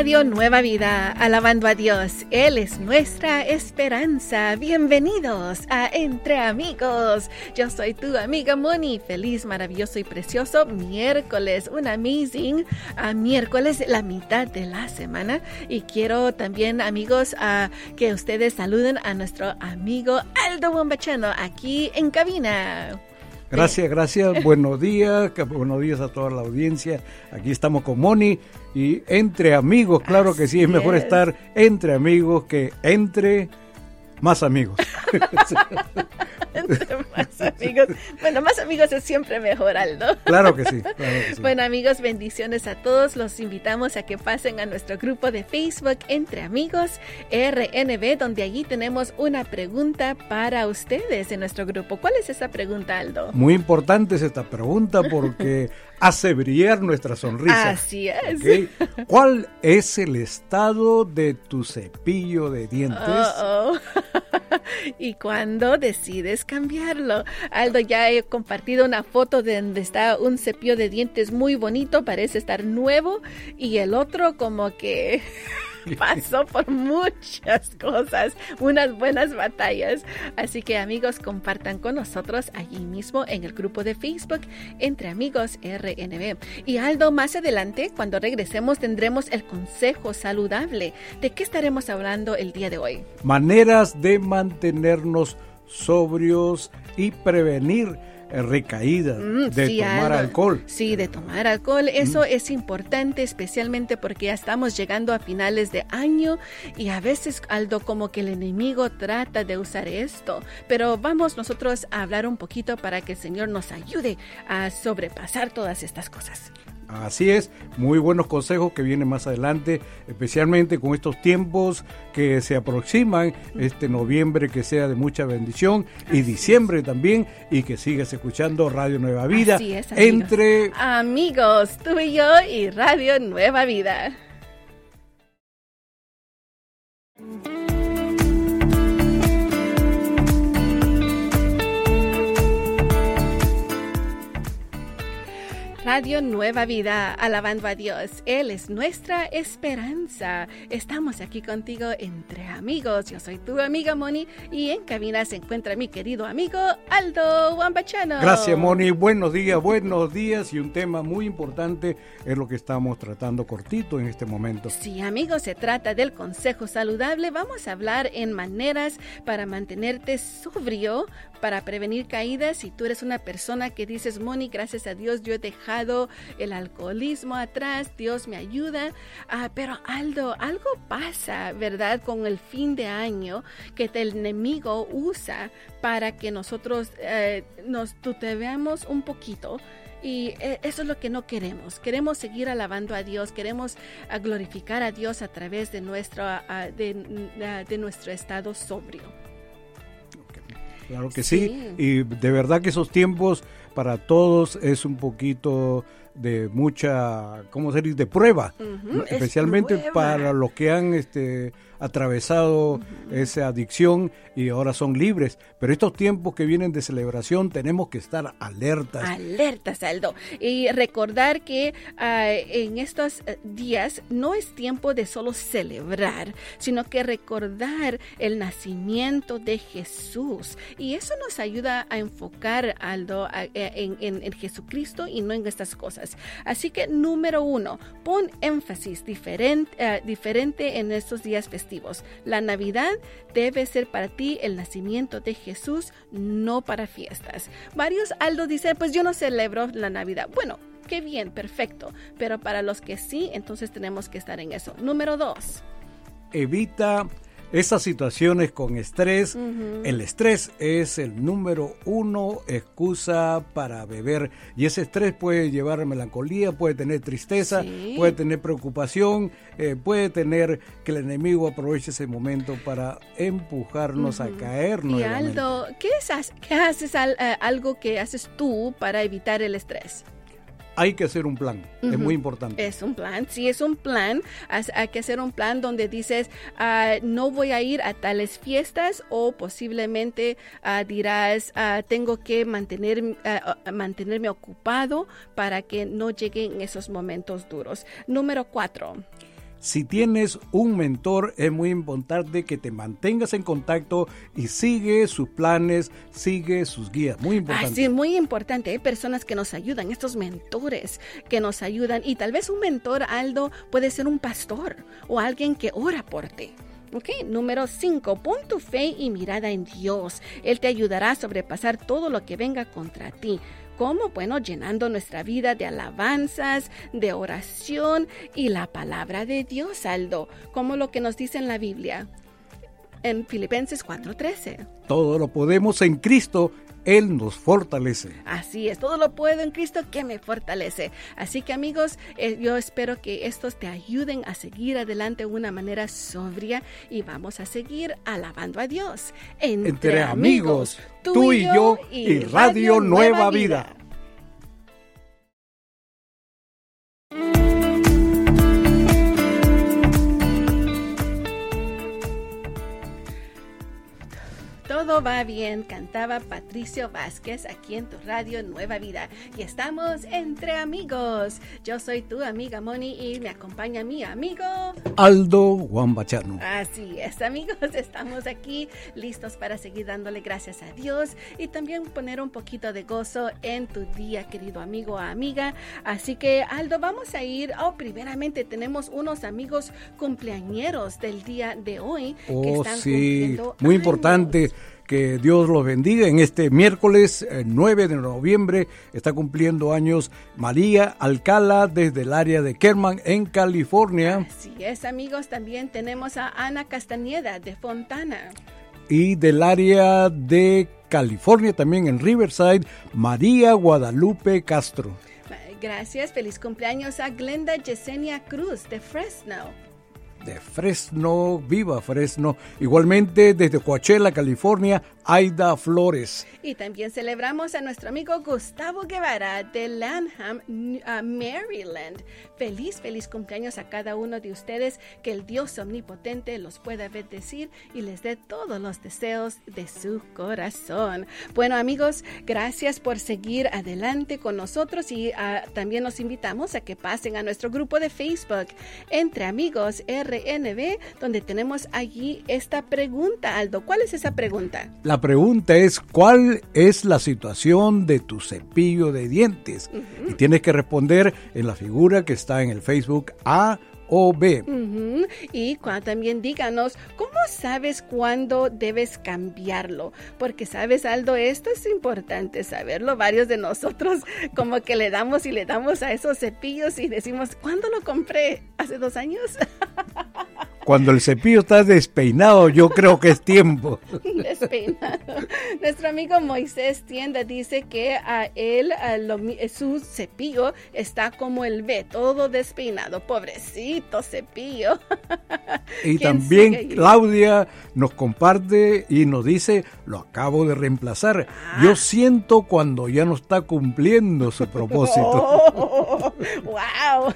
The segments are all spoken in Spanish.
Radio Nueva Vida, alabando a Dios. Él es nuestra esperanza. Bienvenidos a Entre Amigos. Yo soy tu amiga Moni. Feliz, maravilloso y precioso miércoles. Un amazing a miércoles, la mitad de la semana. Y quiero también, amigos, a que ustedes saluden a nuestro amigo Aldo Bombachano aquí en cabina. Gracias, gracias. Buenos días, buenos días a toda la audiencia. Aquí estamos con Moni y entre amigos, claro que sí, es mejor estar entre amigos que entre más amigos. Entre más amigos. Bueno, más amigos es siempre mejor, Aldo. Claro que, sí, Bueno, amigos, bendiciones a todos. Los invitamos a que pasen a nuestro grupo de Facebook Entre Amigos RNB, donde allí tenemos una pregunta para ustedes en nuestro grupo. ¿Cuál es esa pregunta, Aldo? Muy importante es esta pregunta porque hace brillar nuestra sonrisa. Así es. ¿Cuál es el estado de tu cepillo de dientes? ¿Y cuándo decides cambiarlo? Aldo, ya he compartido una foto de donde está un cepillo de dientes muy bonito, parece estar nuevo, y el otro como que... pasó por muchas cosas, unas buenas batallas. Así que amigos, compartan con nosotros allí mismo en el grupo de Facebook Entre Amigos RNB. Y Aldo, más adelante, cuando regresemos, tendremos el consejo saludable. ¿De qué estaremos hablando el día de hoy? Maneras de mantenernos sobrios y prevenir recaída mm, de tomar alcohol. Sí, de tomar alcohol. Eso es importante, especialmente porque ya estamos llegando a finales de año y a veces, Aldo, como que el enemigo trata de usar esto. Pero vamos nosotros a hablar un poquito para que el Señor nos ayude a sobrepasar todas estas cosas. Así es, muy buenos consejos que vienen más adelante, especialmente con estos tiempos que se aproximan, este noviembre que sea de mucha bendición y diciembre también y que sigas escuchando Radio Nueva Vida Así es, entre amigos, tú y yo y Radio Nueva Vida. Radio Nueva Vida, alabando a Dios. Él es nuestra esperanza. Estamos aquí contigo entre amigos. Yo soy tu amiga Moni y en cabina se encuentra mi querido amigo Aldo Wambachano. Gracias Moni, buenos días, buenos días y un tema muy importante es lo que estamos tratando cortito en este momento. Sí amigos, se trata del consejo saludable. Vamos a hablar en maneras para mantenerte sobrio, para prevenir caídas. Si tú eres una persona que dices, Moni, gracias a Dios yo he dejado el alcoholismo atrás, Dios me ayuda. Ah, pero Aldo, algo pasa, ¿verdad? Con el fin de año que el enemigo usa para que nosotros eh, nos tuteveamos un poquito. Y eh, eso es lo que no queremos. Queremos seguir alabando a Dios, queremos ah, glorificar a Dios a través de nuestro, ah, de nuestro estado sobrio. Claro que sí. Y de verdad que esos tiempos para todos es un poquito de mucha, ¿cómo se dice?, de prueba, especialmente para los que han este, atravesado esa adicción y ahora son libres. Pero estos tiempos que vienen de celebración tenemos que estar alertas. Alertas, Aldo. Y recordar que ah, en estos eh, días no es tiempo de solo celebrar, sino que recordar el nacimiento de Jesús. Y eso nos ayuda a enfocar, Aldo, eh, en, en Jesucristo y no en estas cosas. Así que número uno, pon énfasis diferente, eh, diferente en estos días festivos. La Navidad debe ser para ti el nacimiento de Jesús, no para fiestas. Varios Aldo dicen, pues yo no celebro la Navidad. Bueno, qué bien, perfecto. Pero para los que sí, entonces tenemos que estar en eso. Número dos. Evita esas situaciones con estrés. El estrés es el número uno excusa para beber y ese estrés puede llevar a melancolía, puede tener tristeza, puede tener preocupación, eh, puede tener que el enemigo aproveche ese momento para empujarnos a caer. Y Aldo, ¿qué, es, qué haces eh, algo que haces tú para evitar el estrés? Hay que hacer un plan, es muy importante. Es un plan, sí, es un plan. Hay que hacer un plan donde dices, ah, no voy a ir a tales fiestas o posiblemente ah, dirás, ah, tengo que mantener, mantenerme ocupado para que no lleguen esos momentos duros. Número cuatro. Si tienes un mentor, es muy importante que te mantengas en contacto y sigue sus planes, sigue sus guías. Muy importante. Sí, muy importante. Hay personas que nos ayudan, estos mentores que nos ayudan. Y tal vez un mentor, Aldo, puede ser un pastor o alguien que ora por ti. Ok, número 5, pon tu fe y mirada en Dios. Él te ayudará a sobrepasar todo lo que venga contra ti. ¿Cómo? Bueno, llenando nuestra vida de alabanzas, de oración y la palabra de Dios, Aldo, como lo que nos dice en la Biblia en Filipenses 4:13. Todo lo podemos en Cristo él nos fortalece. Así es, todo lo puedo en Cristo que me fortalece. Así que amigos, eh, yo espero que estos te ayuden a seguir adelante de una manera sobria y vamos a seguir alabando a Dios. Entre, amigos, tú y yo y Radio Nueva Vida. Todo va bien, cantaba Patricio Vázquez aquí en tu radio Nueva Vida. Y estamos entre amigos. Yo soy tu amiga Moni y me acompaña mi amigo Aldo Guambachano. Así es, amigos, estamos aquí listos para seguir dándole gracias a Dios y también poner un poquito de gozo en tu día, querido amigo o amiga. Así que, Aldo, vamos a ir. Oh, primeramente tenemos unos amigos cumpleañeros del día de hoy oh, que están sí, muy importante que Dios los bendiga. En este miércoles 9 eh, de noviembre está cumpliendo años María Alcala desde el área de Kerman en California. Así es, amigos. También tenemos a Ana Castañeda de Fontana. Y del área de California, también en Riverside, María Guadalupe Castro. Gracias. Feliz cumpleaños a Glenda Yesenia Cruz de Fresno de Fresno, viva Fresno. Igualmente desde Coachella, California, Aida Flores. Y también celebramos a nuestro amigo Gustavo Guevara de Lanham, Maryland. Feliz, feliz cumpleaños a cada uno de ustedes. Que el Dios omnipotente los pueda bendecir y les dé todos los deseos de su corazón. Bueno, amigos, gracias por seguir adelante con nosotros y ah, también nos invitamos a que pasen a nuestro grupo de Facebook Entre Amigos RNB, donde tenemos allí esta pregunta. Aldo, ¿cuál es esa pregunta? La pregunta es, ¿cuál es la situación de tu cepillo de dientes? Y tienes que responder en la figura que está en el Facebook A o B. Y también díganos, ¿cómo sabes cuándo debes cambiarlo? Porque sabes, Aldo, esto es importante saberlo. Varios de nosotros como que le damos y le damos a esos cepillos y decimos, ¿cuándo lo compré? ¿Hace dos años? Cuando el cepillo está despeinado, yo creo que es tiempo. Despeinado. Nuestro amigo Moisés Tienda dice que a él, su cepillo está como el B, todo despeinado. Pobrecito cepillo. Y también Claudia nos comparte y nos dice, lo acabo de reemplazar. Yo ah. siento cuando ya no está cumpliendo su propósito. ¡Wow!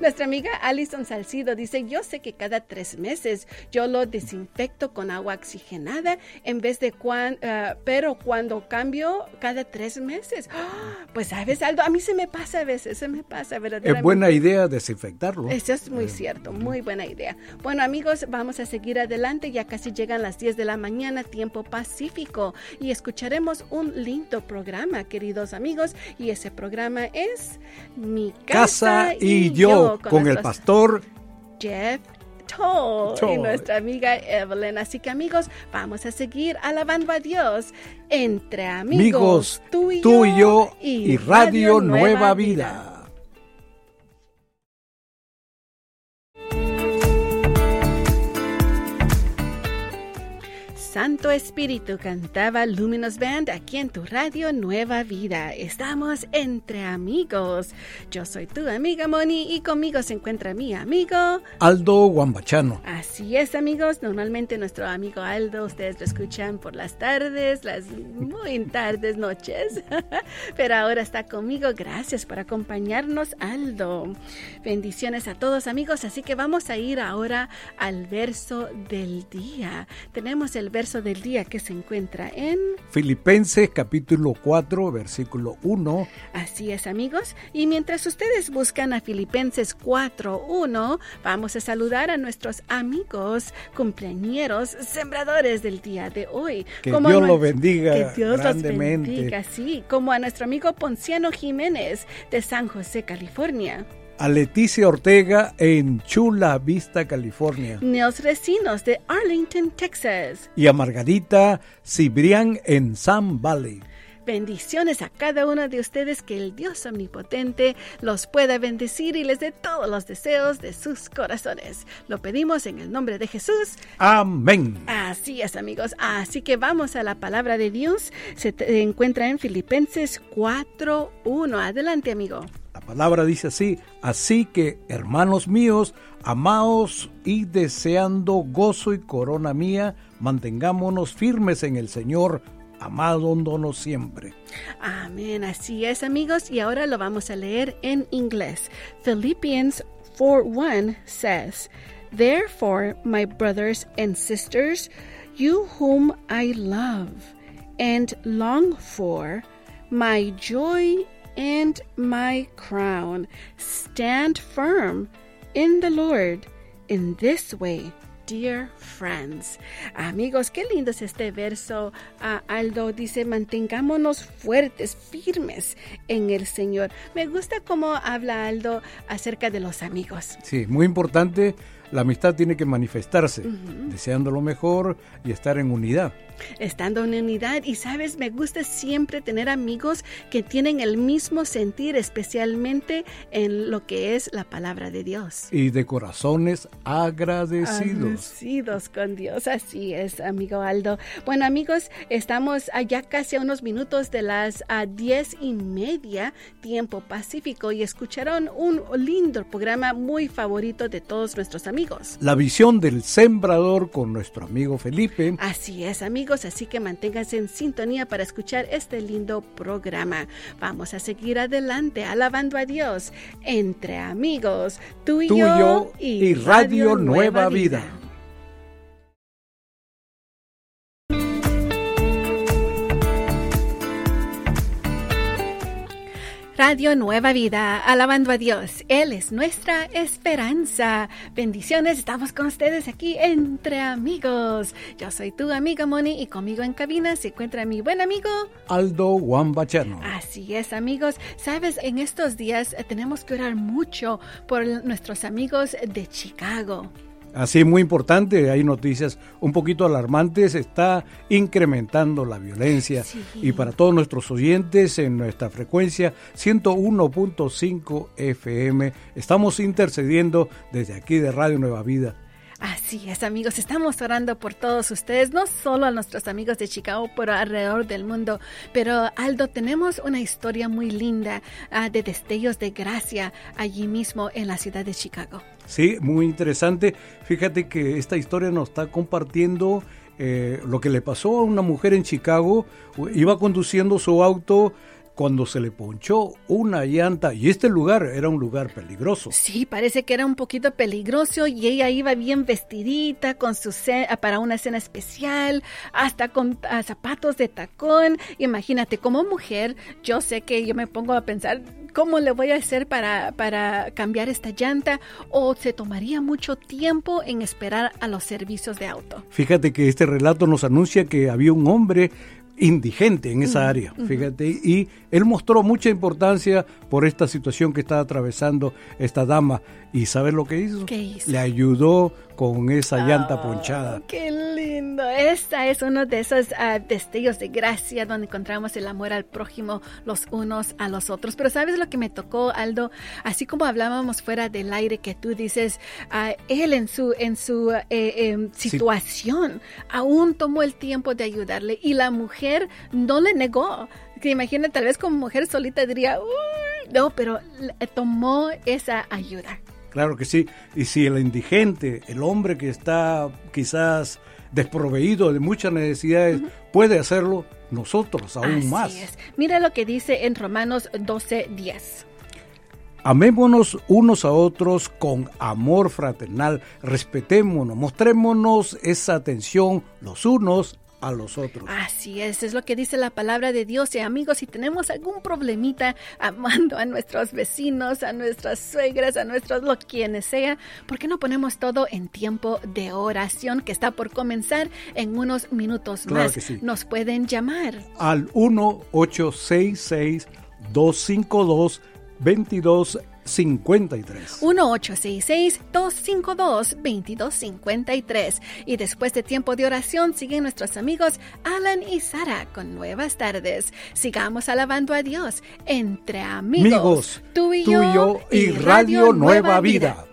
Nuestra amiga Alison Salcido dice, yo sé que cada tres meses. Yo lo desinfecto con agua oxigenada en vez de cuando, ah, pero cuando cambio cada tres meses. pues sabes, Aldo, a mí se me pasa a veces, se me pasa Es buena idea desinfectarlo. Eso es muy cierto, muy buena idea. Bueno, amigos, vamos a seguir adelante. Ya casi llegan las 10 de la mañana, tiempo pacífico, y escucharemos un lindo programa, queridos amigos. Y ese programa es Mi casa, y, yo, con el pastor Jeff y nuestra amiga Evelyn. Así que amigos, vamos a seguir alabando a Dios entre amigos, tú, y, yo, y, Radio, Nueva, vida. Santo Espíritu cantaba Luminous Band aquí en tu radio Nueva Vida. Estamos entre amigos. Yo soy tu amiga Moni y conmigo se encuentra mi amigo Aldo Guambachano. Así es, amigos. Normalmente nuestro amigo Aldo, ustedes lo escuchan por las tardes, las muy tardes, noches. Pero ahora está conmigo. Gracias por acompañarnos, Aldo. Bendiciones a todos, amigos. Así que vamos a ir ahora al verso del día. Tenemos el verso verso del día que se encuentra en Filipenses capítulo 4, versículo 1. Así es, amigos. Y mientras ustedes buscan a Filipenses 4, 1, vamos a saludar a nuestros amigos, cumpleañeros, sembradores del día de hoy. Que Dios lo bendiga. Que Dios grandemente. los bendiga, sí. Como a nuestro amigo Ponciano Jiménez de San José, California a Leticia Ortega en Chula Vista, California. Nels Recinos de Arlington, Texas. Y a Margarita Cibrián en Sun Valley. Bendiciones a cada uno de ustedes, que el Dios omnipotente los pueda bendecir y les dé todos los deseos de sus corazones. Lo pedimos en el nombre de Jesús. Amén. Así es, amigos. Así que vamos a la palabra de Dios. Se encuentra en Filipenses 4.1. Adelante, amigo. La palabra dice así, así que, hermanos míos, amaos y deseando gozo y corona mía, mantengámonos firmes en el Señor, amándonos siempre. Amén, así es amigos, y ahora lo vamos a leer en inglés. Philippians 4.1 says, Therefore, my brothers and sisters, you whom I love and long for, my joy and my crown. Stand firm in the Lord in this way. Dear friends. Amigos, qué lindo es este verso. Ah, Aldo dice, mantengámonos fuertes, firmes en el Señor. Me gusta cómo habla Aldo acerca de los amigos. Sí, muy importante. La amistad tiene que manifestarse, deseando lo mejor y estar en unidad estando en unidad. Y sabes, me gusta siempre tener amigos que tienen el mismo sentir, especialmente en lo que es la palabra de Dios. Y de corazones agradecidos. Agradecidos con Dios, así es, amigo Aldo. Bueno, amigos, estamos allá casi a unos minutos de las a diez y media, tiempo pacífico, y escucharon un lindo programa muy favorito de todos nuestros amigos. La visión del sembrador con nuestro amigo Felipe. Así es, amigos así que manténganse en sintonía para escuchar este lindo programa. Vamos a seguir adelante alabando a Dios entre amigos, tú y, yo, y, Radio, Nueva, vida. Radio Nueva Vida, alabando a Dios. Él es nuestra esperanza. Bendiciones, estamos con ustedes aquí entre amigos. Yo soy tu amiga Moni y conmigo en cabina se encuentra mi buen amigo Aldo Juan Así es, amigos. Sabes, en estos días tenemos que orar mucho por nuestros amigos de Chicago. Así, muy importante, hay noticias un poquito alarmantes, está incrementando la violencia y para todos nuestros oyentes en nuestra frecuencia 101.5 FM estamos intercediendo desde aquí de Radio Nueva Vida Así es, amigos, estamos orando por todos ustedes, no solo a nuestros amigos de Chicago, pero alrededor del mundo. Pero Aldo, tenemos una historia muy linda ah, de destellos de gracia allí mismo en la ciudad de Chicago. Sí, muy interesante. Fíjate que esta historia nos está compartiendo eh, lo que le pasó a una mujer en Chicago. Iba conduciendo su auto cuando se le ponchó una llanta y este lugar era un lugar peligroso. Sí, parece que era un poquito peligroso y ella iba bien vestidita con su para una cena especial, hasta con ah, zapatos de tacón. Imagínate, como mujer, yo sé que yo me pongo a pensar cómo le voy a hacer para, para cambiar esta llanta o se tomaría mucho tiempo en esperar a los servicios de auto. Fíjate que este relato nos anuncia que había un hombre indigente en esa área, fíjate, y él mostró mucha importancia por esta situación que está atravesando esta dama. ¿Y sabes lo que hizo? ¿Qué hizo? Le ayudó con esa llanta ah, ponchada. ¡Qué lindo! Esta es uno de esos uh, destellos de gracia donde encontramos el amor al prójimo los unos a los otros. Pero ¿sabes lo que me tocó, Aldo? Así como hablábamos fuera del aire que tú dices, uh, él en su, en su eh, em, situación aún tomó el tiempo de ayudarle y la mujer no le negó que imagina tal vez como mujer solita diría, no, pero tomó esa ayuda. Claro que sí. Y si el indigente, el hombre que está quizás desproveído de muchas necesidades, puede hacerlo, nosotros aún más. Mira lo que dice en Romanos 12, 10. Amémonos unos a otros con amor fraternal, respetémonos, mostrémonos esa atención los unos a los otros. Así es, es lo que dice la palabra de Dios. Y amigos, si tenemos algún problemita amando a nuestros vecinos, a nuestras suegras, a nuestros lo quienes sea, ¿por qué no ponemos todo en tiempo de oración que está por comenzar en unos minutos más? Nos pueden llamar al 1 866 252 22 53. 1-866-252-2253. Y después de tiempo de oración siguen nuestros amigos Alan y Sara con nuevas tardes. Sigamos alabando a Dios entre amigos, tú y, yo, y Radio, Nueva, Vida.